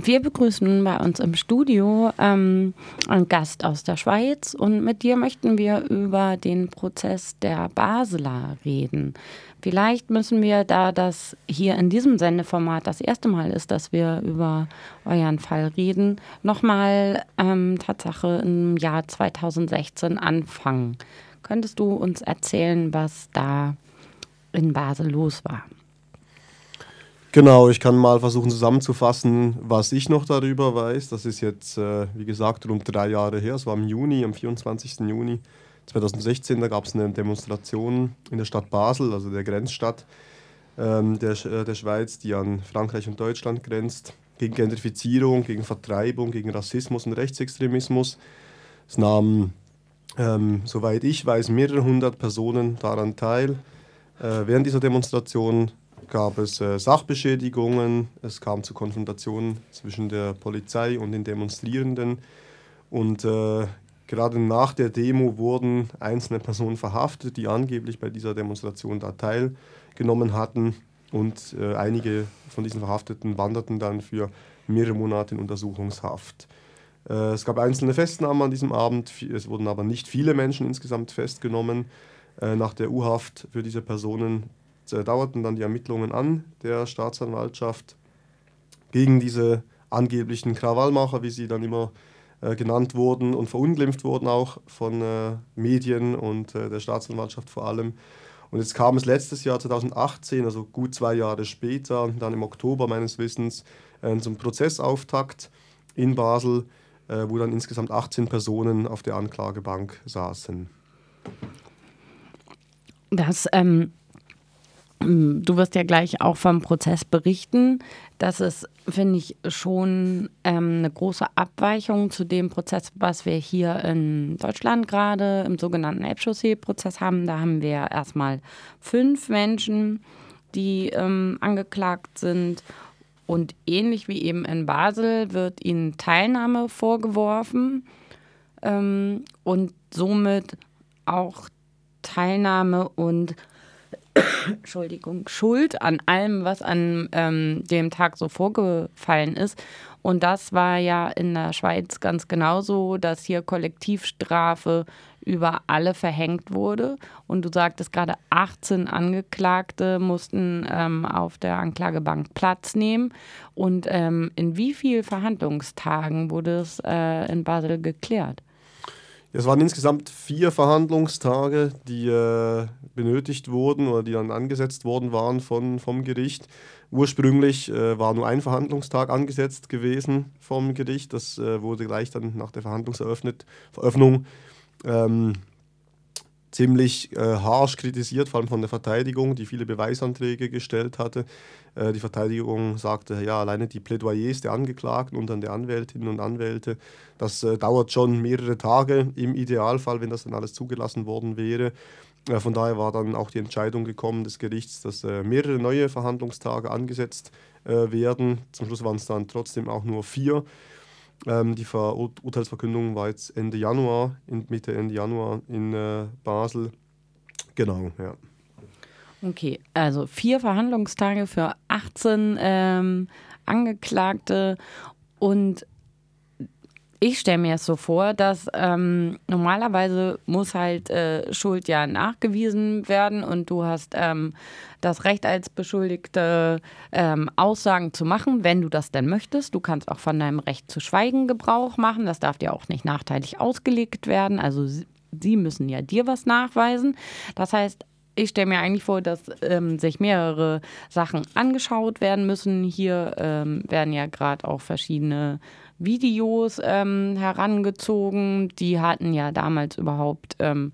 wir begrüßen bei uns im Studio ähm, einen Gast aus der Schweiz und mit dir möchten wir über den Prozess der Basler reden. Vielleicht müssen wir, da das hier in diesem Sendeformat das erste Mal ist, dass wir über euren Fall reden, nochmal ähm, Tatsache im Jahr 2016 anfangen. Könntest du uns erzählen, was da in Basel los war? Genau, ich kann mal versuchen zusammenzufassen, was ich noch darüber weiß. Das ist jetzt, äh, wie gesagt, rund drei Jahre her. Es war im Juni, am 24. Juni 2016. Da gab es eine Demonstration in der Stadt Basel, also der Grenzstadt ähm, der, äh, der Schweiz, die an Frankreich und Deutschland grenzt, gegen Gentrifizierung, gegen Vertreibung, gegen Rassismus und Rechtsextremismus. Es nahmen, ähm, soweit ich weiß, mehrere hundert Personen daran teil. Äh, während dieser Demonstration gab es äh, Sachbeschädigungen, es kam zu Konfrontationen zwischen der Polizei und den Demonstrierenden und äh, gerade nach der Demo wurden einzelne Personen verhaftet, die angeblich bei dieser Demonstration da teilgenommen hatten und äh, einige von diesen Verhafteten wanderten dann für mehrere Monate in Untersuchungshaft. Äh, es gab einzelne Festnahmen an diesem Abend, es wurden aber nicht viele Menschen insgesamt festgenommen. Äh, nach der U-Haft für diese Personen dauerten dann die Ermittlungen an der Staatsanwaltschaft gegen diese angeblichen Krawallmacher, wie sie dann immer äh, genannt wurden und verunglimpft wurden auch von äh, Medien und äh, der Staatsanwaltschaft vor allem. Und jetzt kam es letztes Jahr 2018, also gut zwei Jahre später, dann im Oktober meines Wissens, äh, zum Prozessauftakt in Basel, äh, wo dann insgesamt 18 Personen auf der Anklagebank saßen. Das ähm, Du wirst ja gleich auch vom Prozess berichten. Das ist, finde ich, schon ähm, eine große Abweichung zu dem Prozess, was wir hier in Deutschland gerade im sogenannten Elbchaussee-Prozess haben. Da haben wir erstmal fünf Menschen, die ähm, angeklagt sind. Und ähnlich wie eben in Basel wird ihnen Teilnahme vorgeworfen ähm, und somit auch Teilnahme und Entschuldigung, Schuld an allem, was an ähm, dem Tag so vorgefallen ist. Und das war ja in der Schweiz ganz genauso, dass hier Kollektivstrafe über alle verhängt wurde. Und du sagtest gerade, 18 Angeklagte mussten ähm, auf der Anklagebank Platz nehmen. Und ähm, in wie vielen Verhandlungstagen wurde es äh, in Basel geklärt? Es waren insgesamt vier Verhandlungstage, die äh, benötigt wurden oder die dann angesetzt worden waren von, vom Gericht. Ursprünglich äh, war nur ein Verhandlungstag angesetzt gewesen vom Gericht. Das äh, wurde gleich dann nach der Verhandlungseröffnung ähm, ziemlich äh, harsch kritisiert, vor allem von der Verteidigung, die viele Beweisanträge gestellt hatte. Äh, die Verteidigung sagte, ja, alleine die Plädoyers der Angeklagten und dann der Anwältinnen und Anwälte, das äh, dauert schon mehrere Tage im Idealfall, wenn das dann alles zugelassen worden wäre. Äh, von daher war dann auch die Entscheidung gekommen des Gerichts, dass äh, mehrere neue Verhandlungstage angesetzt äh, werden. Zum Schluss waren es dann trotzdem auch nur vier. Ähm, die Ver Urteilsverkündung war jetzt Ende Januar, Mitte, Ende Januar in äh, Basel. Genau, ja. Okay, also vier Verhandlungstage für 18 ähm, Angeklagte und ich stelle mir es so vor, dass ähm, normalerweise muss halt äh, Schuld ja nachgewiesen werden und du hast ähm, das Recht als Beschuldigte ähm, Aussagen zu machen, wenn du das denn möchtest. Du kannst auch von deinem Recht zu schweigen Gebrauch machen. Das darf dir auch nicht nachteilig ausgelegt werden. Also sie müssen ja dir was nachweisen. Das heißt, ich stelle mir eigentlich vor, dass ähm, sich mehrere Sachen angeschaut werden müssen. Hier ähm, werden ja gerade auch verschiedene Videos ähm, herangezogen. Die hatten ja damals überhaupt ähm,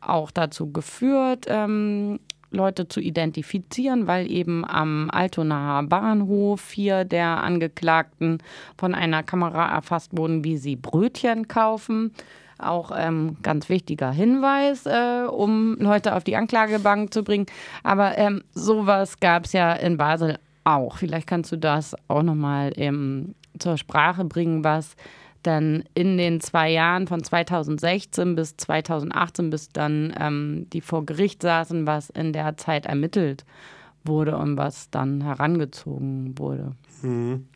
auch dazu geführt, ähm, Leute zu identifizieren, weil eben am Altonaer Bahnhof vier der Angeklagten von einer Kamera erfasst wurden, wie sie Brötchen kaufen. Auch ähm, ganz wichtiger Hinweis, äh, um Leute auf die Anklagebank zu bringen. Aber ähm, sowas gab es ja in Basel auch. Vielleicht kannst du das auch nochmal ähm, zur Sprache bringen, was dann in den zwei Jahren von 2016 bis 2018, bis dann ähm, die vor Gericht saßen, was in der Zeit ermittelt wurde und was dann herangezogen wurde. Mhm.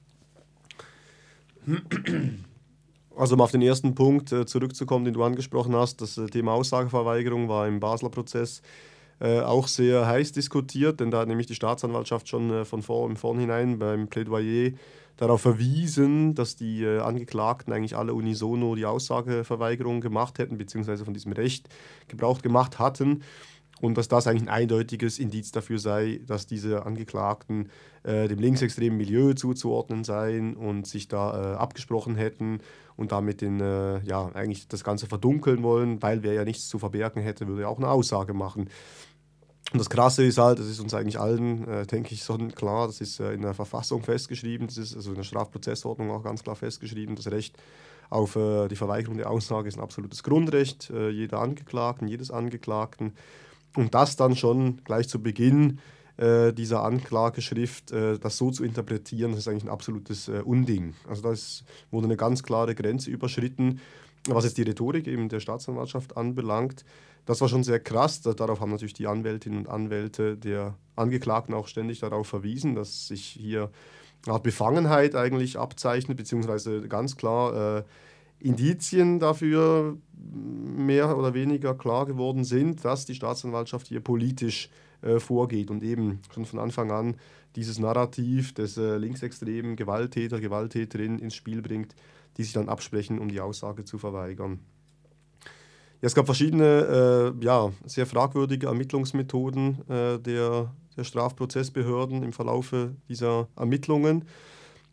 Also um auf den ersten Punkt äh, zurückzukommen, den du angesprochen hast, das äh, Thema Aussageverweigerung war im Basler Prozess äh, auch sehr heiß diskutiert, denn da hat nämlich die Staatsanwaltschaft schon äh, von vor, im Vornherein beim Plädoyer darauf verwiesen, dass die äh, Angeklagten eigentlich alle unisono die Aussageverweigerung gemacht hätten, beziehungsweise von diesem Recht Gebrauch gemacht hatten und dass das eigentlich ein eindeutiges Indiz dafür sei, dass diese Angeklagten äh, dem linksextremen Milieu zuzuordnen seien und sich da äh, abgesprochen hätten und damit den, äh, ja, eigentlich das Ganze verdunkeln wollen, weil wer ja nichts zu verbergen hätte, würde ja auch eine Aussage machen. Und das Krasse ist halt, das ist uns eigentlich allen, äh, denke ich, schon klar, das ist äh, in der Verfassung festgeschrieben, das ist also in der Strafprozessordnung auch ganz klar festgeschrieben, das Recht auf äh, die Verweigerung der Aussage ist ein absolutes Grundrecht äh, jeder Angeklagten, jedes Angeklagten. Und das dann schon gleich zu Beginn äh, dieser Anklageschrift, äh, das so zu interpretieren, das ist eigentlich ein absolutes Unding. Also da wurde eine ganz klare Grenze überschritten, was jetzt die Rhetorik eben der Staatsanwaltschaft anbelangt das war schon sehr krass. Darauf haben natürlich die Anwältinnen und Anwälte der Angeklagten auch ständig darauf verwiesen, dass sich hier eine Art Befangenheit eigentlich abzeichnet, beziehungsweise ganz klar äh, Indizien dafür mehr oder weniger klar geworden sind, dass die Staatsanwaltschaft hier politisch äh, vorgeht und eben schon von Anfang an dieses Narrativ des äh, linksextremen Gewalttäter, Gewalttäterin ins Spiel bringt, die sich dann absprechen, um die Aussage zu verweigern. Ja, es gab verschiedene, äh, ja, sehr fragwürdige Ermittlungsmethoden äh, der, der Strafprozessbehörden im Verlaufe dieser Ermittlungen.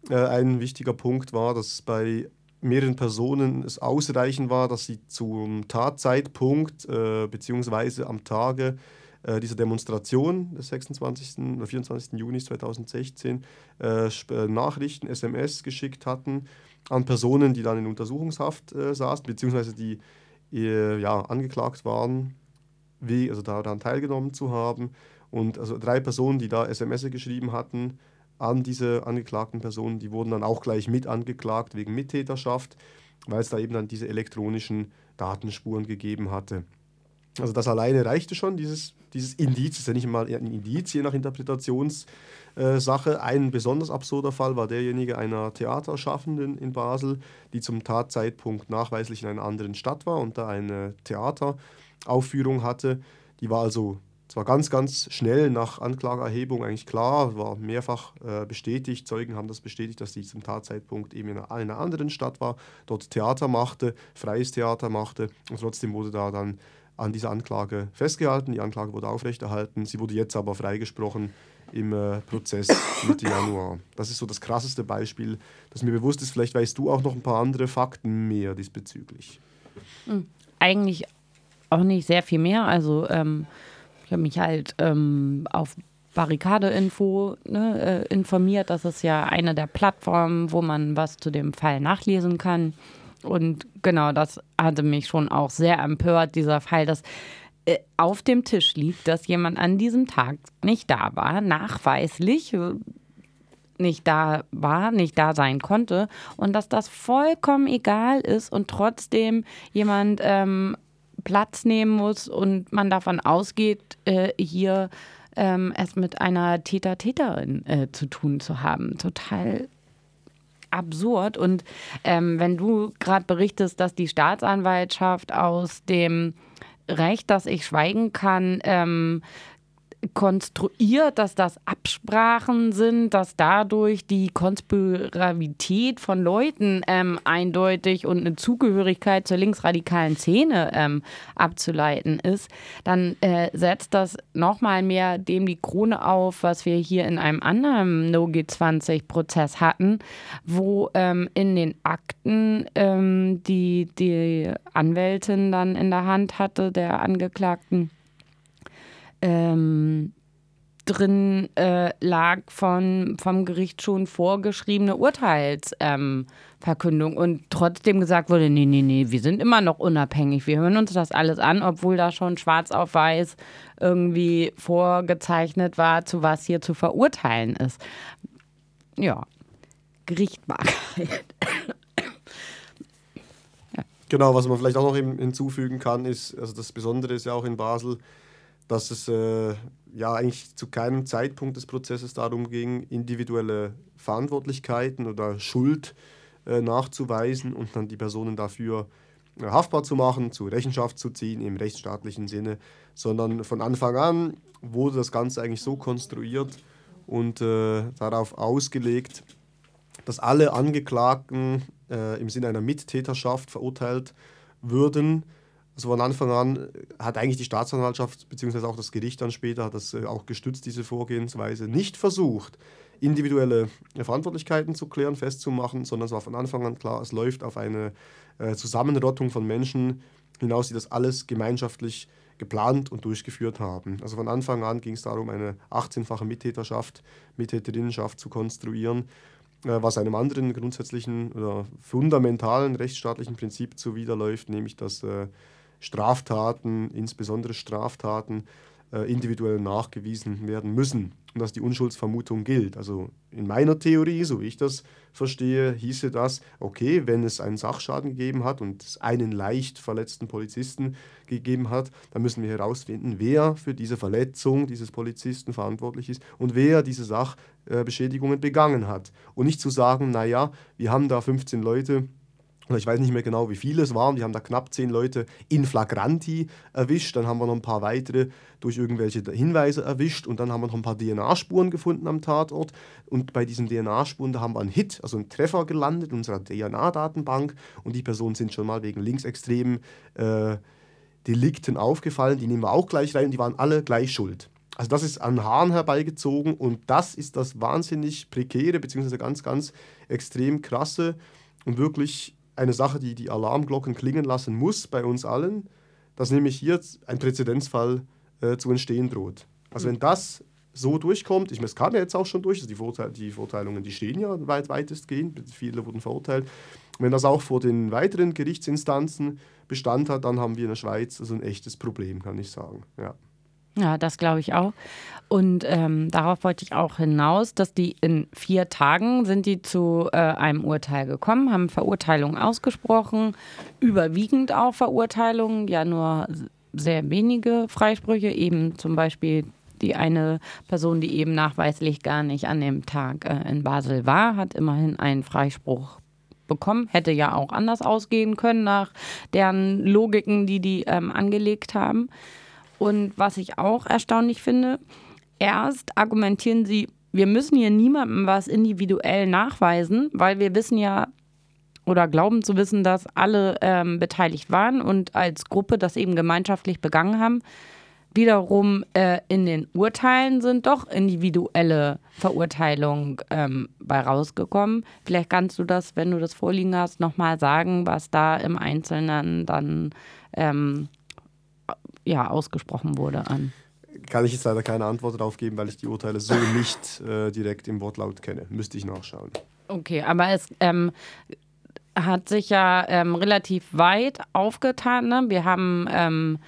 Äh, ein wichtiger Punkt war, dass bei mehreren Personen es ausreichend war, dass sie zum Tatzeitpunkt äh, bzw. am Tage äh, dieser Demonstration des 26. oder 24. Juni 2016 äh, äh, Nachrichten, SMS geschickt hatten an Personen, die dann in Untersuchungshaft äh, saßen, beziehungsweise die ja, angeklagt waren, wie, also daran teilgenommen zu haben. Und also drei Personen, die da SMS geschrieben hatten an diese angeklagten Personen, die wurden dann auch gleich mit angeklagt wegen Mittäterschaft, weil es da eben dann diese elektronischen Datenspuren gegeben hatte. Also das alleine reichte schon, dieses, dieses Indiz, ist ja nicht mal ein Indiz, je nach Interpretationssache. Äh, ein besonders absurder Fall war derjenige einer Theaterschaffenden in Basel, die zum Tatzeitpunkt nachweislich in einer anderen Stadt war und da eine Theateraufführung hatte. Die war also zwar ganz, ganz schnell nach Anklageerhebung eigentlich klar, war mehrfach äh, bestätigt, Zeugen haben das bestätigt, dass sie zum Tatzeitpunkt eben in einer anderen Stadt war, dort Theater machte, freies Theater machte und trotzdem wurde da dann an dieser Anklage festgehalten. Die Anklage wurde aufrechterhalten. Sie wurde jetzt aber freigesprochen im äh, Prozess Mitte Januar. Das ist so das krasseste Beispiel, das mir bewusst ist. Vielleicht weißt du auch noch ein paar andere Fakten mehr diesbezüglich. Hm, eigentlich auch nicht sehr viel mehr. Also ähm, ich habe mich halt ähm, auf Barrikade-Info ne, äh, informiert. Das ist ja eine der Plattformen, wo man was zu dem Fall nachlesen kann. Und genau, das hatte mich schon auch sehr empört, dieser Fall, dass äh, auf dem Tisch liegt, dass jemand an diesem Tag nicht da war, nachweislich äh, nicht da war, nicht da sein konnte und dass das vollkommen egal ist und trotzdem jemand ähm, Platz nehmen muss und man davon ausgeht, äh, hier ähm, es mit einer Täter-Täterin äh, zu tun zu haben. Total absurd. Und ähm, wenn du gerade berichtest, dass die Staatsanwaltschaft aus dem Recht, dass ich schweigen kann, ähm, konstruiert, dass das Absprachen sind, dass dadurch die Konspiravität von Leuten ähm, eindeutig und eine Zugehörigkeit zur linksradikalen Szene ähm, abzuleiten ist, dann äh, setzt das nochmal mehr dem die Krone auf, was wir hier in einem anderen No-G20-Prozess hatten, wo ähm, in den Akten ähm, die die Anwältin dann in der Hand hatte, der Angeklagten, ähm, drin äh, lag von, vom Gericht schon vorgeschriebene Urteilsverkündung ähm, und trotzdem gesagt wurde, nee, nee, nee, wir sind immer noch unabhängig, wir hören uns das alles an, obwohl da schon schwarz auf weiß irgendwie vorgezeichnet war, zu was hier zu verurteilen ist. Ja, Gerichtbarkeit. Genau, was man vielleicht auch noch hinzufügen kann, ist, also das Besondere ist ja auch in Basel, dass es äh, ja eigentlich zu keinem Zeitpunkt des Prozesses darum ging, individuelle Verantwortlichkeiten oder Schuld äh, nachzuweisen und dann die Personen dafür äh, haftbar zu machen, zur Rechenschaft zu ziehen im rechtsstaatlichen Sinne, sondern von Anfang an wurde das Ganze eigentlich so konstruiert und äh, darauf ausgelegt, dass alle Angeklagten äh, im Sinne einer Mittäterschaft verurteilt würden. Also von Anfang an hat eigentlich die Staatsanwaltschaft bzw. auch das Gericht dann später hat das äh, auch gestützt, diese Vorgehensweise, nicht versucht, individuelle Verantwortlichkeiten zu klären, festzumachen, sondern es war von Anfang an klar, es läuft auf eine äh, Zusammenrottung von Menschen hinaus, die das alles gemeinschaftlich geplant und durchgeführt haben. Also von Anfang an ging es darum, eine 18-fache Mittäterschaft, Mittäterinnenschaft zu konstruieren, äh, was einem anderen grundsätzlichen oder fundamentalen rechtsstaatlichen Prinzip zuwiderläuft, nämlich dass äh, Straftaten, insbesondere Straftaten, äh, individuell nachgewiesen werden müssen und dass die Unschuldsvermutung gilt. Also in meiner Theorie, so wie ich das verstehe, hieße das, okay, wenn es einen Sachschaden gegeben hat und es einen leicht verletzten Polizisten gegeben hat, dann müssen wir herausfinden, wer für diese Verletzung dieses Polizisten verantwortlich ist und wer diese Sachbeschädigungen begangen hat. Und nicht zu sagen, naja, wir haben da 15 Leute, ich weiß nicht mehr genau, wie viele es waren. Wir haben da knapp zehn Leute in flagranti erwischt. Dann haben wir noch ein paar weitere durch irgendwelche Hinweise erwischt. Und dann haben wir noch ein paar DNA-Spuren gefunden am Tatort. Und bei diesen DNA-Spuren, da haben wir einen Hit, also einen Treffer gelandet in unserer DNA-Datenbank. Und die Personen sind schon mal wegen linksextremen äh, Delikten aufgefallen. Die nehmen wir auch gleich rein. Und die waren alle gleich schuld. Also das ist an Haaren herbeigezogen. Und das ist das wahnsinnig prekäre, beziehungsweise ganz, ganz extrem krasse und wirklich eine Sache, die die Alarmglocken klingen lassen muss bei uns allen, dass nämlich hier ein Präzedenzfall äh, zu entstehen droht. Also wenn das so durchkommt, ich meine, es kam ja jetzt auch schon durch, also die, Verurteil die Verurteilungen, die stehen ja weit, weitestgehend, viele wurden verurteilt. wenn das auch vor den weiteren Gerichtsinstanzen Bestand hat, dann haben wir in der Schweiz also ein echtes Problem, kann ich sagen. Ja. Ja, das glaube ich auch. Und ähm, darauf wollte ich auch hinaus, dass die in vier Tagen sind die zu äh, einem Urteil gekommen, haben Verurteilungen ausgesprochen, überwiegend auch Verurteilungen, ja nur sehr wenige Freisprüche, eben zum Beispiel die eine Person, die eben nachweislich gar nicht an dem Tag äh, in Basel war, hat immerhin einen Freispruch bekommen. Hätte ja auch anders ausgehen können nach deren Logiken, die die ähm, angelegt haben. Und was ich auch erstaunlich finde, erst argumentieren sie, wir müssen hier niemandem was individuell nachweisen, weil wir wissen ja oder glauben zu wissen, dass alle ähm, beteiligt waren und als Gruppe das eben gemeinschaftlich begangen haben. Wiederum äh, in den Urteilen sind doch individuelle Verurteilungen ähm, bei rausgekommen. Vielleicht kannst du das, wenn du das vorliegen hast, nochmal sagen, was da im Einzelnen dann ähm, ja, ausgesprochen wurde an? Kann ich jetzt leider keine Antwort darauf geben, weil ich die Urteile so nicht äh, direkt im Wortlaut kenne. Müsste ich nachschauen. Okay, aber es ähm, hat sich ja ähm, relativ weit aufgetan. Ne? Wir haben ähm,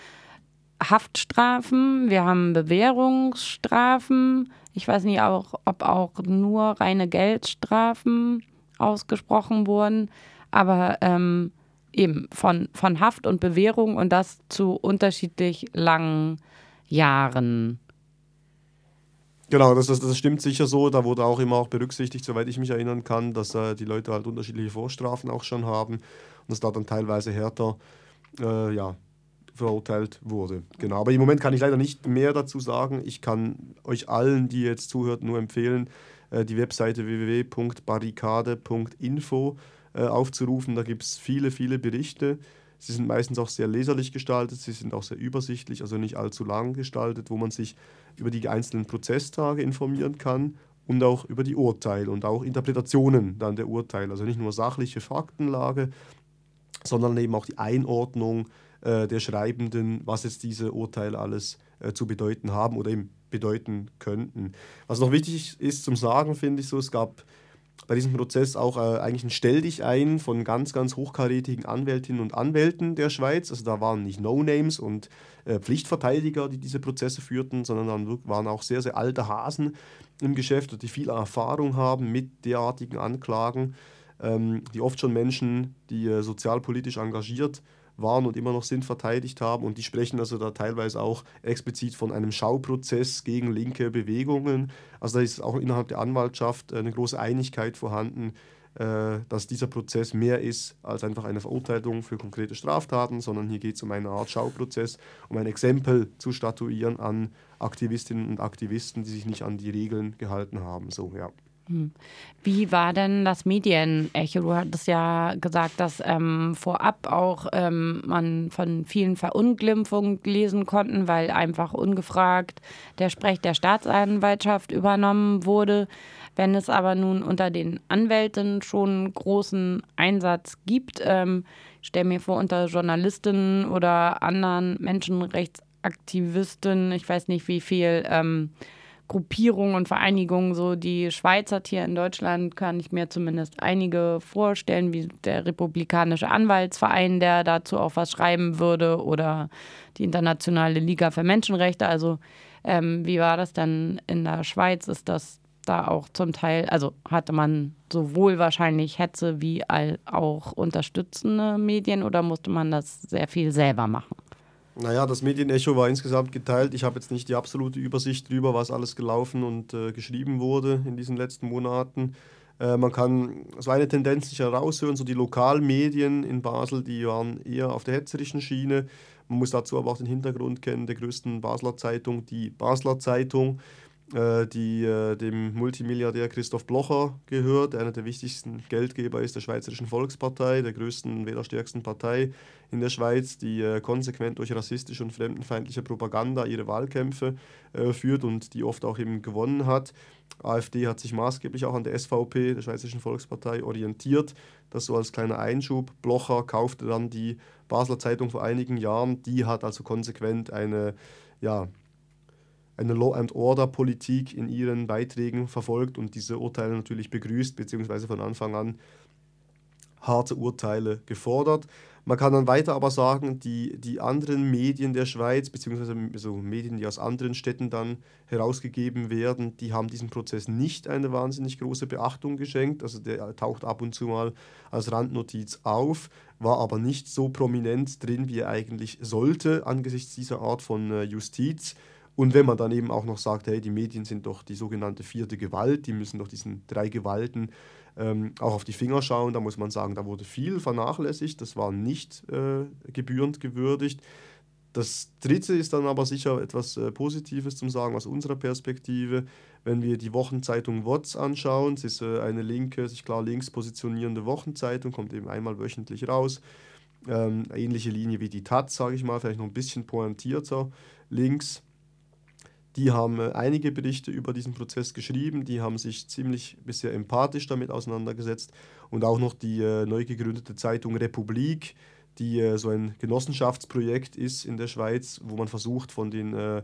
Haftstrafen, wir haben Bewährungsstrafen. Ich weiß nicht, auch, ob auch nur reine Geldstrafen ausgesprochen wurden. Aber ähm, eben von, von Haft und Bewährung und das zu unterschiedlich langen Jahren. Genau, das, das, das stimmt sicher so. Da wurde auch immer auch berücksichtigt, soweit ich mich erinnern kann, dass äh, die Leute halt unterschiedliche Vorstrafen auch schon haben und dass da dann teilweise härter äh, ja, verurteilt wurde. Genau, aber im Moment kann ich leider nicht mehr dazu sagen. Ich kann euch allen, die jetzt zuhört, nur empfehlen, äh, die Webseite www.barrikade.info äh, aufzurufen. Da gibt es viele, viele Berichte. Sie sind meistens auch sehr leserlich gestaltet, sie sind auch sehr übersichtlich, also nicht allzu lang gestaltet, wo man sich über die einzelnen Prozesstage informieren kann und auch über die Urteile und auch Interpretationen dann der Urteile. Also nicht nur sachliche Faktenlage, sondern eben auch die Einordnung äh, der Schreibenden, was jetzt diese Urteile alles äh, zu bedeuten haben oder eben bedeuten könnten. Was noch wichtig ist zum Sagen, finde ich so, es gab bei diesem Prozess auch äh, eigentlich ein Stell dich ein von ganz, ganz hochkarätigen Anwältinnen und Anwälten der Schweiz. Also da waren nicht No-Names und äh, Pflichtverteidiger, die diese Prozesse führten, sondern dann waren auch sehr, sehr alte Hasen im Geschäft, die viel Erfahrung haben mit derartigen Anklagen, ähm, die oft schon Menschen, die äh, sozialpolitisch engagiert sind, waren und immer noch sind, verteidigt haben. Und die sprechen also da teilweise auch explizit von einem Schauprozess gegen linke Bewegungen. Also da ist auch innerhalb der Anwaltschaft eine große Einigkeit vorhanden, äh, dass dieser Prozess mehr ist als einfach eine Verurteilung für konkrete Straftaten, sondern hier geht es um eine Art Schauprozess, um ein Exempel zu statuieren an Aktivistinnen und Aktivisten, die sich nicht an die Regeln gehalten haben. So, ja. Hm. Wie war denn das Medienecho? Du hattest ja gesagt, dass ähm, vorab auch ähm, man von vielen Verunglimpfungen lesen konnten, weil einfach ungefragt der Sprech der Staatsanwaltschaft übernommen wurde. Wenn es aber nun unter den Anwälten schon großen Einsatz gibt, ähm, stelle mir vor, unter Journalistinnen oder anderen Menschenrechtsaktivisten, ich weiß nicht wie viel ähm, Gruppierungen und Vereinigungen, so die Schweiz hat hier in Deutschland, kann ich mir zumindest einige vorstellen, wie der Republikanische Anwaltsverein, der dazu auch was schreiben würde, oder die Internationale Liga für Menschenrechte. Also ähm, wie war das dann in der Schweiz? Ist das da auch zum Teil, also hatte man sowohl wahrscheinlich Hetze wie auch unterstützende Medien oder musste man das sehr viel selber machen? Naja, das Medienecho war insgesamt geteilt. Ich habe jetzt nicht die absolute Übersicht darüber, was alles gelaufen und äh, geschrieben wurde in diesen letzten Monaten. Äh, man kann so eine Tendenz sich heraushören, so die Lokalmedien in Basel, die waren eher auf der hetzerischen Schiene. Man muss dazu aber auch den Hintergrund kennen der größten Basler Zeitung, die Basler Zeitung. Äh, die äh, dem Multimilliardär Christoph Blocher gehört, einer der wichtigsten Geldgeber ist der Schweizerischen Volkspartei, der größten wählerstärksten Partei in der Schweiz, die äh, konsequent durch rassistische und fremdenfeindliche Propaganda ihre Wahlkämpfe führt und die oft auch eben gewonnen hat. AfD hat sich maßgeblich auch an der SVP, der Schweizerischen Volkspartei, orientiert. Das so als kleiner Einschub. Blocher kaufte dann die Basler Zeitung vor einigen Jahren. Die hat also konsequent eine ja, eine Law-and-Order-Politik in ihren Beiträgen verfolgt und diese Urteile natürlich begrüßt, beziehungsweise von Anfang an harte Urteile gefordert. Man kann dann weiter aber sagen, die, die anderen Medien der Schweiz, beziehungsweise so Medien, die aus anderen Städten dann herausgegeben werden, die haben diesem Prozess nicht eine wahnsinnig große Beachtung geschenkt. Also der taucht ab und zu mal als Randnotiz auf, war aber nicht so prominent drin, wie er eigentlich sollte angesichts dieser Art von äh, Justiz. Und wenn man dann eben auch noch sagt, hey, die Medien sind doch die sogenannte vierte Gewalt, die müssen doch diesen drei Gewalten ähm, auch auf die Finger schauen, da muss man sagen, da wurde viel vernachlässigt, das war nicht äh, gebührend gewürdigt. Das dritte ist dann aber sicher etwas äh, Positives zum Sagen aus unserer Perspektive. Wenn wir die Wochenzeitung WOTS anschauen, es ist äh, eine linke, sich klar links positionierende Wochenzeitung, kommt eben einmal wöchentlich raus. Ähm, ähnliche Linie wie die Taz, sage ich mal, vielleicht noch ein bisschen pointierter links. Die haben äh, einige Berichte über diesen Prozess geschrieben, die haben sich ziemlich bisher empathisch damit auseinandergesetzt und auch noch die äh, neu gegründete Zeitung Republik, die äh, so ein Genossenschaftsprojekt ist in der Schweiz, wo man versucht, von den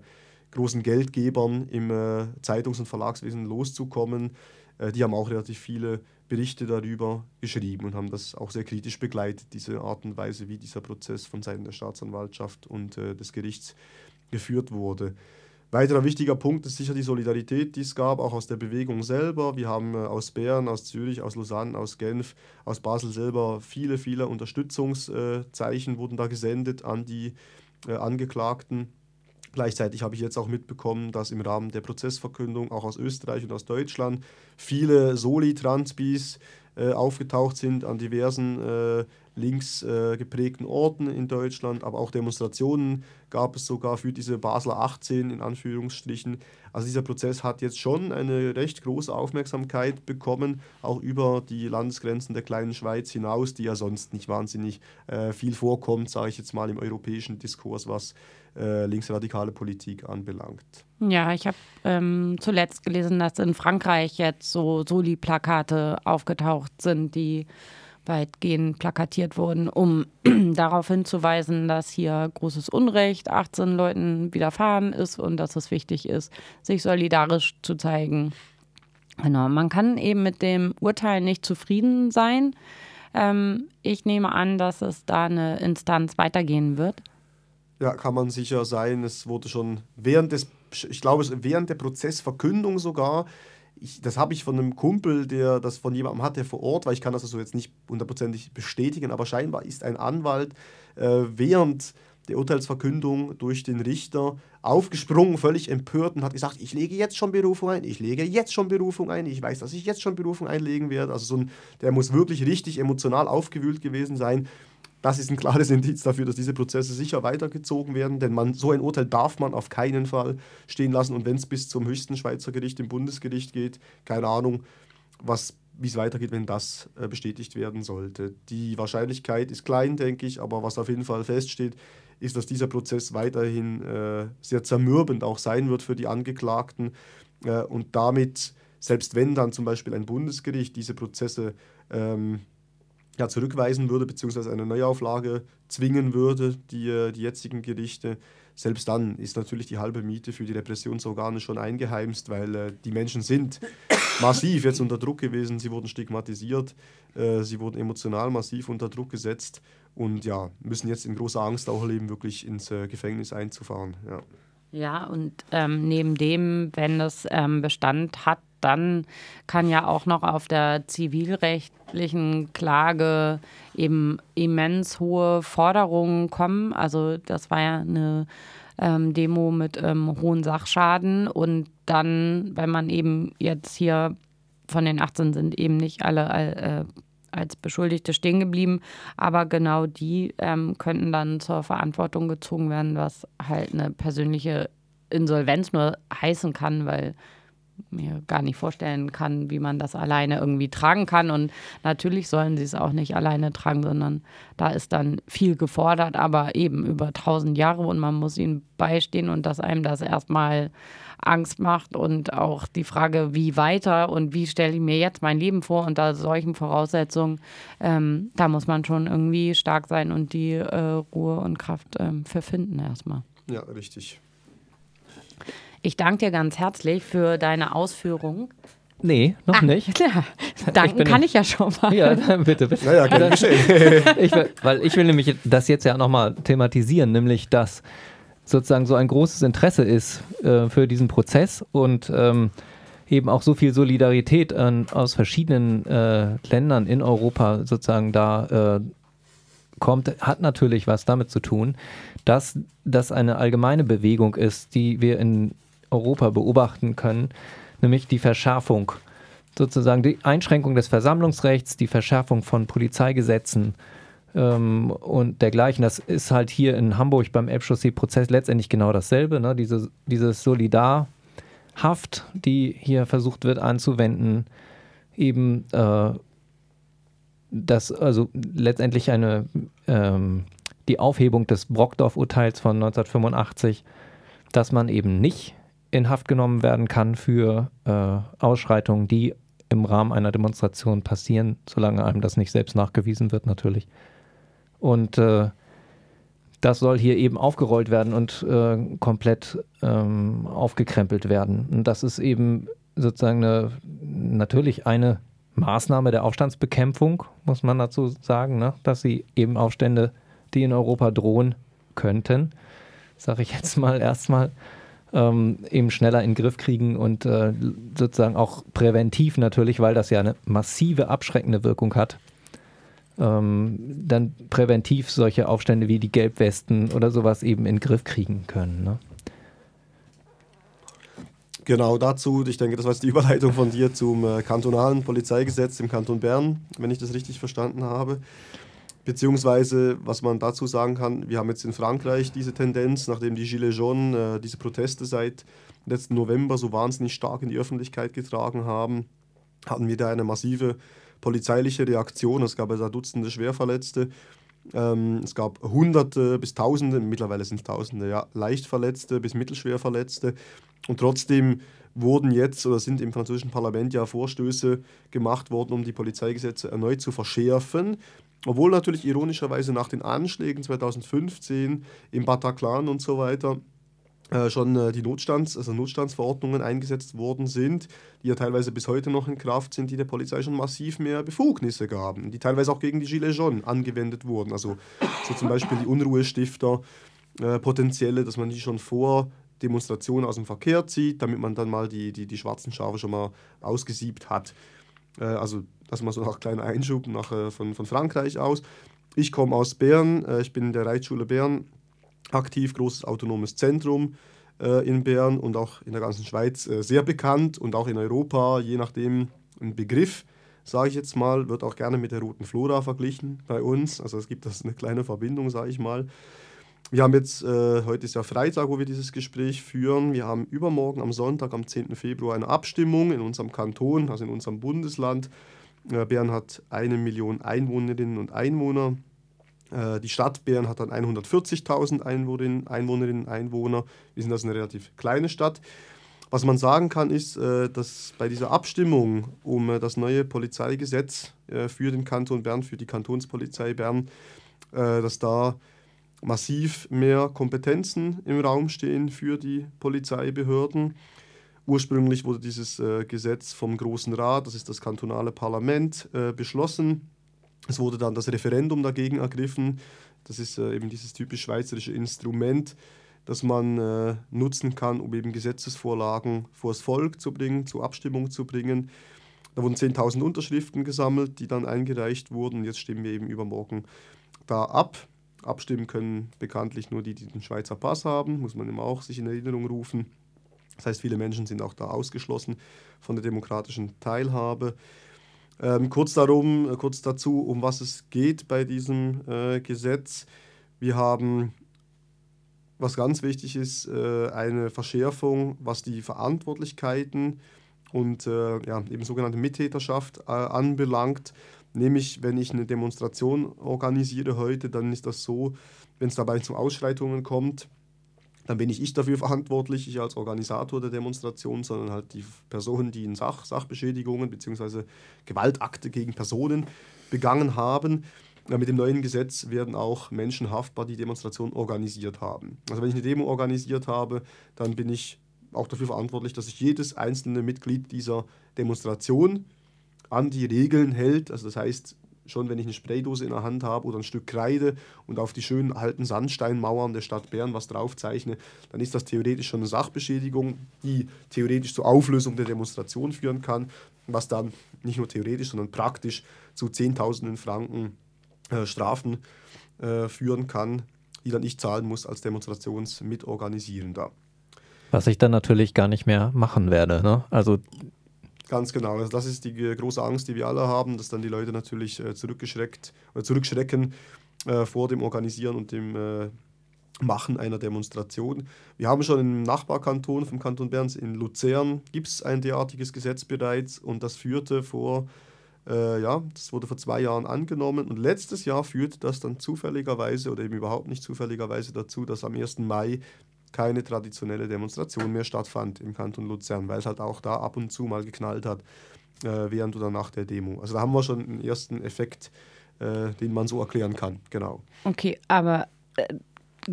großen Geldgebern im Zeitungs- und Verlagswesen loszukommen. Die haben auch relativ viele Berichte darüber geschrieben und haben das auch sehr kritisch begleitet, diese Art und Weise, wie dieser Prozess von Seiten der Staatsanwaltschaft und des Gerichts geführt wurde. Weiterer wichtiger Punkt ist sicher die Solidarität, die es gab, auch aus der Bewegung selber. Wir haben äh, aus Bern, aus Zürich, aus Lausanne, aus Genf, aus Basel selber viele, viele Unterstützungszeichen wurden da gesendet an die äh, Angeklagten. Gleichzeitig habe ich jetzt auch mitbekommen, dass im Rahmen der Prozessverkündung auch aus Österreich und aus Deutschland viele Soli-Transbis äh, aufgetaucht sind an diversen äh, links äh, geprägten Orten in Deutschland, aber auch Demonstrationen gab es sogar für diese Basler 18 in Anführungsstrichen. Also dieser Prozess hat jetzt schon eine recht große Aufmerksamkeit bekommen, auch über die Landesgrenzen der kleinen Schweiz hinaus, die ja sonst nicht wahnsinnig äh, viel vorkommt, sage ich jetzt mal im europäischen Diskurs, was äh, linksradikale Politik anbelangt. Ja, ich habe ähm, zuletzt gelesen, dass in Frankreich jetzt so Soli-Plakate aufgetaucht sind, die weitgehend plakatiert wurden, um darauf hinzuweisen, dass hier großes Unrecht 18 Leuten widerfahren ist und dass es wichtig ist, sich solidarisch zu zeigen. Genau, man kann eben mit dem Urteil nicht zufrieden sein. Ähm, ich nehme an, dass es da eine Instanz weitergehen wird. Ja, kann man sicher sein. Es wurde schon während des, ich glaube, während der Prozessverkündung sogar ich, das habe ich von einem Kumpel, der das von jemandem hat, der vor Ort war. Ich kann das also jetzt nicht hundertprozentig bestätigen, aber scheinbar ist ein Anwalt äh, während der Urteilsverkündung durch den Richter aufgesprungen, völlig empört und hat gesagt, ich lege jetzt schon Berufung ein, ich lege jetzt schon Berufung ein, ich weiß, dass ich jetzt schon Berufung einlegen werde. Also so ein, der muss wirklich richtig emotional aufgewühlt gewesen sein. Das ist ein klares Indiz dafür, dass diese Prozesse sicher weitergezogen werden, denn man, so ein Urteil darf man auf keinen Fall stehen lassen. Und wenn es bis zum höchsten Schweizer Gericht, dem Bundesgericht geht, keine Ahnung, wie es weitergeht, wenn das äh, bestätigt werden sollte. Die Wahrscheinlichkeit ist klein, denke ich, aber was auf jeden Fall feststeht, ist, dass dieser Prozess weiterhin äh, sehr zermürbend auch sein wird für die Angeklagten äh, und damit, selbst wenn dann zum Beispiel ein Bundesgericht diese Prozesse ähm, ja, zurückweisen würde, beziehungsweise eine Neuauflage zwingen würde, die, äh, die jetzigen Gerichte, selbst dann ist natürlich die halbe Miete für die Repressionsorgane schon eingeheimst, weil äh, die Menschen sind massiv jetzt unter Druck gewesen, sie wurden stigmatisiert, äh, sie wurden emotional massiv unter Druck gesetzt und ja, müssen jetzt in großer Angst auch leben, wirklich ins äh, Gefängnis einzufahren. Ja. Ja, und ähm, neben dem, wenn das ähm, Bestand hat, dann kann ja auch noch auf der zivilrechtlichen Klage eben immens hohe Forderungen kommen. Also das war ja eine ähm, Demo mit ähm, hohen Sachschaden und dann, wenn man eben jetzt hier von den 18 sind eben nicht alle äh, als Beschuldigte stehen geblieben, aber genau die ähm, könnten dann zur Verantwortung gezogen werden, was halt eine persönliche Insolvenz nur heißen kann, weil mir gar nicht vorstellen kann, wie man das alleine irgendwie tragen kann. Und natürlich sollen sie es auch nicht alleine tragen, sondern da ist dann viel gefordert, aber eben über tausend Jahre und man muss ihnen beistehen und dass einem das erstmal Angst macht und auch die Frage, wie weiter und wie stelle ich mir jetzt mein Leben vor unter solchen Voraussetzungen, ähm, da muss man schon irgendwie stark sein und die äh, Ruhe und Kraft ähm, für erstmal. Ja, richtig. Ich danke dir ganz herzlich für deine Ausführungen. Nee, noch ah, nicht. Ja, danken ich kann ich ja schon mal. Ja, bitte, bitte. Naja, geschehen. ich will, weil ich will nämlich das jetzt ja nochmal thematisieren, nämlich dass sozusagen so ein großes Interesse ist äh, für diesen Prozess und ähm, eben auch so viel Solidarität an, aus verschiedenen äh, Ländern in Europa sozusagen da äh, kommt, hat natürlich was damit zu tun, dass das eine allgemeine Bewegung ist, die wir in Europa beobachten können, nämlich die Verschärfung, sozusagen die Einschränkung des Versammlungsrechts, die Verschärfung von Polizeigesetzen ähm, und dergleichen. Das ist halt hier in Hamburg beim Elbchaussee-Prozess letztendlich genau dasselbe. Ne? Diese, diese Solidarhaft, die hier versucht wird anzuwenden, eben äh, das, also letztendlich eine ähm, die Aufhebung des Brockdorf-Urteils von 1985, dass man eben nicht in Haft genommen werden kann für äh, Ausschreitungen, die im Rahmen einer Demonstration passieren, solange einem das nicht selbst nachgewiesen wird, natürlich. Und äh, das soll hier eben aufgerollt werden und äh, komplett ähm, aufgekrempelt werden. Und das ist eben sozusagen eine, natürlich eine Maßnahme der Aufstandsbekämpfung, muss man dazu sagen, ne? dass sie eben Aufstände, die in Europa drohen könnten, sage ich jetzt mal erstmal, ähm, eben schneller in den Griff kriegen und äh, sozusagen auch präventiv natürlich, weil das ja eine massive abschreckende Wirkung hat, ähm, dann präventiv solche Aufstände wie die Gelbwesten oder sowas eben in den Griff kriegen können. Ne? Genau dazu, ich denke, das war jetzt die Überleitung von dir zum äh, kantonalen Polizeigesetz im Kanton Bern, wenn ich das richtig verstanden habe. Beziehungsweise, was man dazu sagen kann, wir haben jetzt in Frankreich diese Tendenz, nachdem die Gilets jaunes äh, diese Proteste seit letzten November so wahnsinnig stark in die Öffentlichkeit getragen haben, hatten wir da eine massive polizeiliche Reaktion. Es gab also Dutzende Schwerverletzte. Ähm, es gab Hunderte bis Tausende, mittlerweile sind es Tausende, ja, Leichtverletzte bis Mittelschwerverletzte. Und trotzdem wurden jetzt oder sind im französischen Parlament ja Vorstöße gemacht worden, um die Polizeigesetze erneut zu verschärfen. Obwohl natürlich ironischerweise nach den Anschlägen 2015 im Bataclan und so weiter äh, schon äh, die Notstands, also Notstandsverordnungen eingesetzt worden sind, die ja teilweise bis heute noch in Kraft sind, die der Polizei schon massiv mehr Befugnisse gaben, die teilweise auch gegen die Gilets jaunes angewendet wurden. Also so zum Beispiel die Unruhestifter, äh, potenzielle, dass man die schon vor Demonstrationen aus dem Verkehr zieht, damit man dann mal die, die, die schwarzen Schafe schon mal ausgesiebt hat. Äh, also das mal so nach kleiner Einschub nach, äh, von, von Frankreich aus. Ich komme aus Bern, äh, ich bin in der Reitschule Bern aktiv, großes autonomes Zentrum äh, in Bern und auch in der ganzen Schweiz äh, sehr bekannt und auch in Europa, je nachdem ein Begriff, sage ich jetzt mal, wird auch gerne mit der roten Flora verglichen bei uns. Also es gibt das eine kleine Verbindung, sage ich mal. Wir haben jetzt, heute ist ja Freitag, wo wir dieses Gespräch führen. Wir haben übermorgen am Sonntag, am 10. Februar, eine Abstimmung in unserem Kanton, also in unserem Bundesland. Äh, Bern hat eine Million Einwohnerinnen und Einwohner. Äh, die Stadt Bern hat dann 140.000 Einwohnerinnen, Einwohnerinnen und Einwohner. Wir sind also eine relativ kleine Stadt. Was man sagen kann, ist, äh, dass bei dieser Abstimmung um das neue Polizeigesetz für den Kanton Bern, für die Kantonspolizei Bern, dass da massiv mehr Kompetenzen im Raum stehen für die Polizeibehörden. Ursprünglich wurde dieses äh, Gesetz vom Großen Rat, das ist das kantonale Parlament, äh, beschlossen. Es wurde dann das Referendum dagegen ergriffen. Das ist äh, eben dieses typisch schweizerische Instrument, das man äh, nutzen kann, um eben Gesetzesvorlagen vors Volk zu bringen, zur Abstimmung zu bringen. Da wurden 10.000 Unterschriften gesammelt, die dann eingereicht wurden. Jetzt stimmen wir eben übermorgen da ab. Abstimmen können bekanntlich nur die, die den Schweizer Pass haben, muss man immer auch sich in Erinnerung rufen. Das heißt, viele Menschen sind auch da ausgeschlossen von der demokratischen Teilhabe. Ähm, kurz, darum, äh, kurz dazu, um was es geht bei diesem äh, Gesetz. Wir haben, was ganz wichtig ist, äh, eine Verschärfung, was die Verantwortlichkeiten und äh, ja, eben sogenannte Mittäterschaft äh, anbelangt. Nämlich, wenn ich eine Demonstration organisiere heute, dann ist das so, wenn es dabei zu Ausschreitungen kommt, dann bin nicht ich dafür verantwortlich, ich als Organisator der Demonstration, sondern halt die Personen, die in Sach Sachbeschädigungen bzw. Gewaltakte gegen Personen begangen haben. Mit dem neuen Gesetz werden auch Menschen haftbar, die Demonstration organisiert haben. Also wenn ich eine Demo organisiert habe, dann bin ich auch dafür verantwortlich, dass sich jedes einzelne Mitglied dieser Demonstration an die Regeln hält. Also das heißt, schon wenn ich eine Spraydose in der Hand habe oder ein Stück Kreide und auf die schönen alten Sandsteinmauern der Stadt Bern was draufzeichne, dann ist das theoretisch schon eine Sachbeschädigung, die theoretisch zur Auflösung der Demonstration führen kann, was dann nicht nur theoretisch, sondern praktisch zu Zehntausenden Franken äh, Strafen äh, führen kann, die dann ich zahlen muss als Demonstrationsmitorganisierender. Was ich dann natürlich gar nicht mehr machen werde. Ne? Also Ganz genau. Also das ist die große Angst, die wir alle haben, dass dann die Leute natürlich äh, zurückgeschreckt oder zurückschrecken äh, vor dem Organisieren und dem äh, Machen einer Demonstration. Wir haben schon im Nachbarkanton vom Kanton Bern, in Luzern, gibt es ein derartiges Gesetz bereits und das führte vor, äh, ja, das wurde vor zwei Jahren angenommen und letztes Jahr führte das dann zufälligerweise oder eben überhaupt nicht zufälligerweise dazu, dass am 1. Mai keine traditionelle Demonstration mehr stattfand im Kanton Luzern, weil es halt auch da ab und zu mal geknallt hat, äh, während oder nach der Demo. Also da haben wir schon einen ersten Effekt, äh, den man so erklären kann, genau. Okay, aber äh,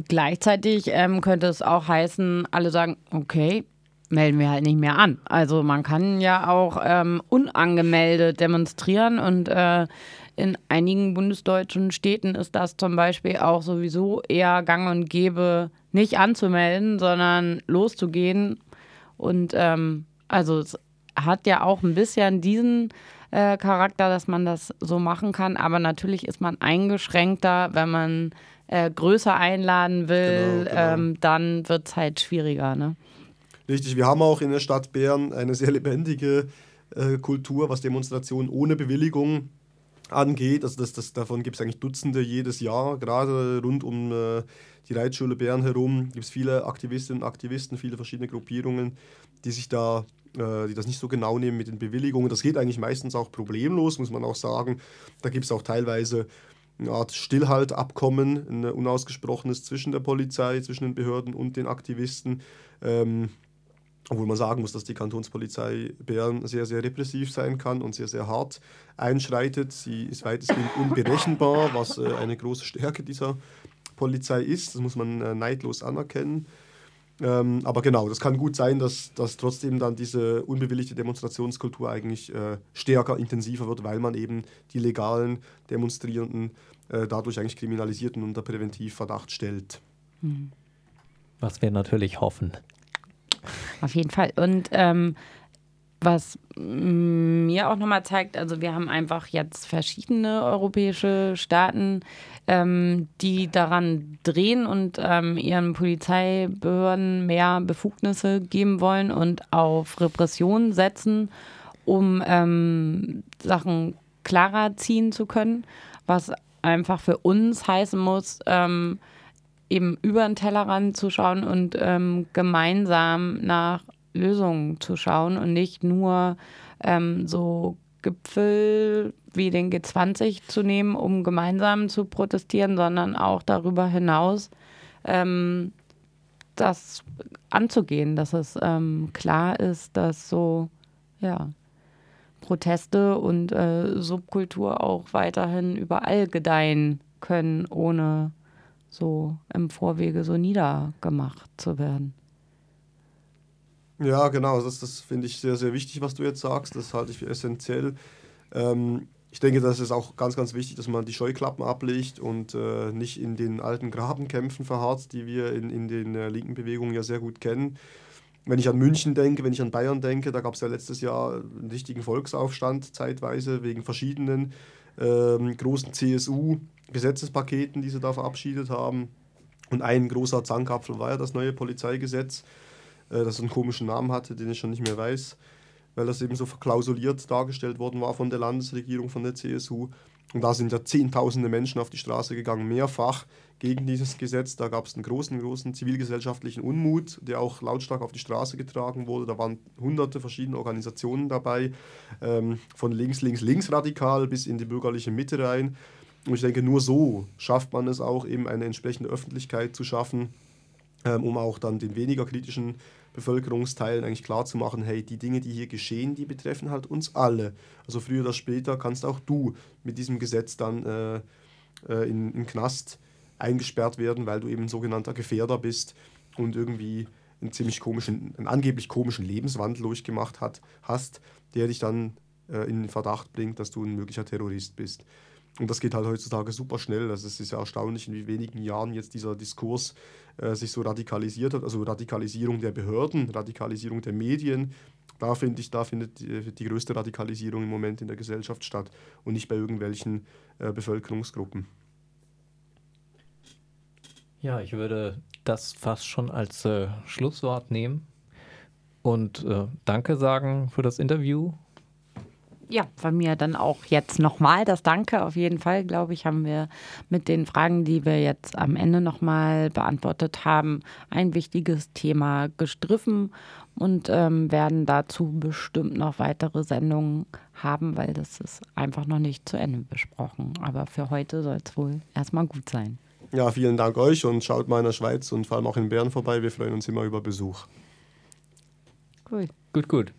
gleichzeitig ähm, könnte es auch heißen, alle sagen, okay, melden wir halt nicht mehr an. Also man kann ja auch ähm, unangemeldet demonstrieren und äh, in einigen bundesdeutschen Städten ist das zum Beispiel auch sowieso eher gang und gäbe, nicht anzumelden, sondern loszugehen. Und ähm, also es hat ja auch ein bisschen diesen äh, Charakter, dass man das so machen kann. Aber natürlich ist man eingeschränkter, wenn man äh, größer einladen will, genau, genau. Ähm, dann wird es halt schwieriger. Ne? Richtig, wir haben auch in der Stadt Bern eine sehr lebendige äh, Kultur, was Demonstrationen ohne Bewilligung angeht. Also das, das, davon gibt es eigentlich Dutzende jedes Jahr, gerade rund um äh, die Reitschule Bern herum gibt es viele Aktivistinnen und Aktivisten, viele verschiedene Gruppierungen, die sich da äh, die das nicht so genau nehmen mit den Bewilligungen. Das geht eigentlich meistens auch problemlos, muss man auch sagen. Da gibt es auch teilweise eine Art Stillhaltabkommen, ein unausgesprochenes zwischen der Polizei, zwischen den Behörden und den Aktivisten. Ähm, obwohl man sagen muss, dass die Kantonspolizei Bern sehr, sehr repressiv sein kann und sehr, sehr hart einschreitet. Sie ist weitestgehend unberechenbar, was äh, eine große Stärke dieser Polizei ist. Das muss man äh, neidlos anerkennen. Ähm, aber genau, das kann gut sein, dass, dass trotzdem dann diese unbewilligte Demonstrationskultur eigentlich äh, stärker, intensiver wird, weil man eben die legalen Demonstrierenden äh, dadurch eigentlich kriminalisiert und unter Präventivverdacht stellt. Hm. Was wir natürlich hoffen. Auf jeden Fall. Und ähm, was mir auch nochmal zeigt, also wir haben einfach jetzt verschiedene europäische Staaten, ähm, die daran drehen und ähm, ihren Polizeibehörden mehr Befugnisse geben wollen und auf Repression setzen, um ähm, Sachen klarer ziehen zu können, was einfach für uns heißen muss, ähm, eben über den Tellerrand zu schauen und ähm, gemeinsam nach Lösungen zu schauen und nicht nur ähm, so Gipfel wie den G20 zu nehmen, um gemeinsam zu protestieren, sondern auch darüber hinaus ähm, das anzugehen, dass es ähm, klar ist, dass so ja, Proteste und äh, Subkultur auch weiterhin überall gedeihen können, ohne so im Vorwege so niedergemacht zu werden. Ja, genau, das, das finde ich sehr, sehr wichtig, was du jetzt sagst. Das halte ich für essentiell. Ähm, ich denke, das ist auch ganz, ganz wichtig, dass man die Scheuklappen ablegt und äh, nicht in den alten Grabenkämpfen verharrt, die wir in, in den äh, linken Bewegungen ja sehr gut kennen. Wenn ich an München denke, wenn ich an Bayern denke, da gab es ja letztes Jahr einen richtigen Volksaufstand zeitweise wegen verschiedenen ähm, großen CSU-Gesetzespaketen, die sie da verabschiedet haben. Und ein großer Zankapfel war ja das neue Polizeigesetz äh, das einen komischen Namen hatte, den ich schon nicht mehr weiß, weil das eben so verklausuliert dargestellt worden war von der Landesregierung, von der CSU. Und da sind ja Zehntausende Menschen auf die Straße gegangen, mehrfach gegen dieses Gesetz. Da gab es einen großen, großen zivilgesellschaftlichen Unmut, der auch lautstark auf die Straße getragen wurde. Da waren hunderte verschiedene Organisationen dabei, ähm, von links, links, links radikal bis in die bürgerliche Mitte rein. Und ich denke, nur so schafft man es auch, eben eine entsprechende Öffentlichkeit zu schaffen, ähm, um auch dann den weniger kritischen Bevölkerungsteilen eigentlich klarzumachen, hey, die Dinge, die hier geschehen, die betreffen halt uns alle. Also früher oder später kannst auch du mit diesem Gesetz dann äh, äh, in, in Knast eingesperrt werden, weil du eben ein sogenannter Gefährder bist und irgendwie einen ziemlich komischen, einen angeblich komischen Lebenswandel durchgemacht hat, hast, der dich dann äh, in Verdacht bringt, dass du ein möglicher Terrorist bist. Und das geht halt heutzutage super schnell. Also es ist ja erstaunlich, in wie wenigen Jahren jetzt dieser Diskurs äh, sich so radikalisiert hat. Also Radikalisierung der Behörden, Radikalisierung der Medien. Da finde ich, da findet die, die, größte Radikalisierung im Moment in der Gesellschaft statt und nicht bei irgendwelchen äh, Bevölkerungsgruppen. Ja, ich würde das fast schon als äh, Schlusswort nehmen und äh, Danke sagen für das Interview ja, von mir dann auch jetzt nochmal das Danke. Auf jeden Fall, glaube ich, haben wir mit den Fragen, die wir jetzt am Ende nochmal beantwortet haben, ein wichtiges Thema gestriffen und ähm, werden dazu bestimmt noch weitere Sendungen haben, weil das ist einfach noch nicht zu Ende besprochen. Aber für heute soll es wohl erstmal gut sein. Ja, vielen Dank euch und schaut mal in der Schweiz und vor allem auch in Bern vorbei. Wir freuen uns immer über Besuch. Cool. Gut, gut.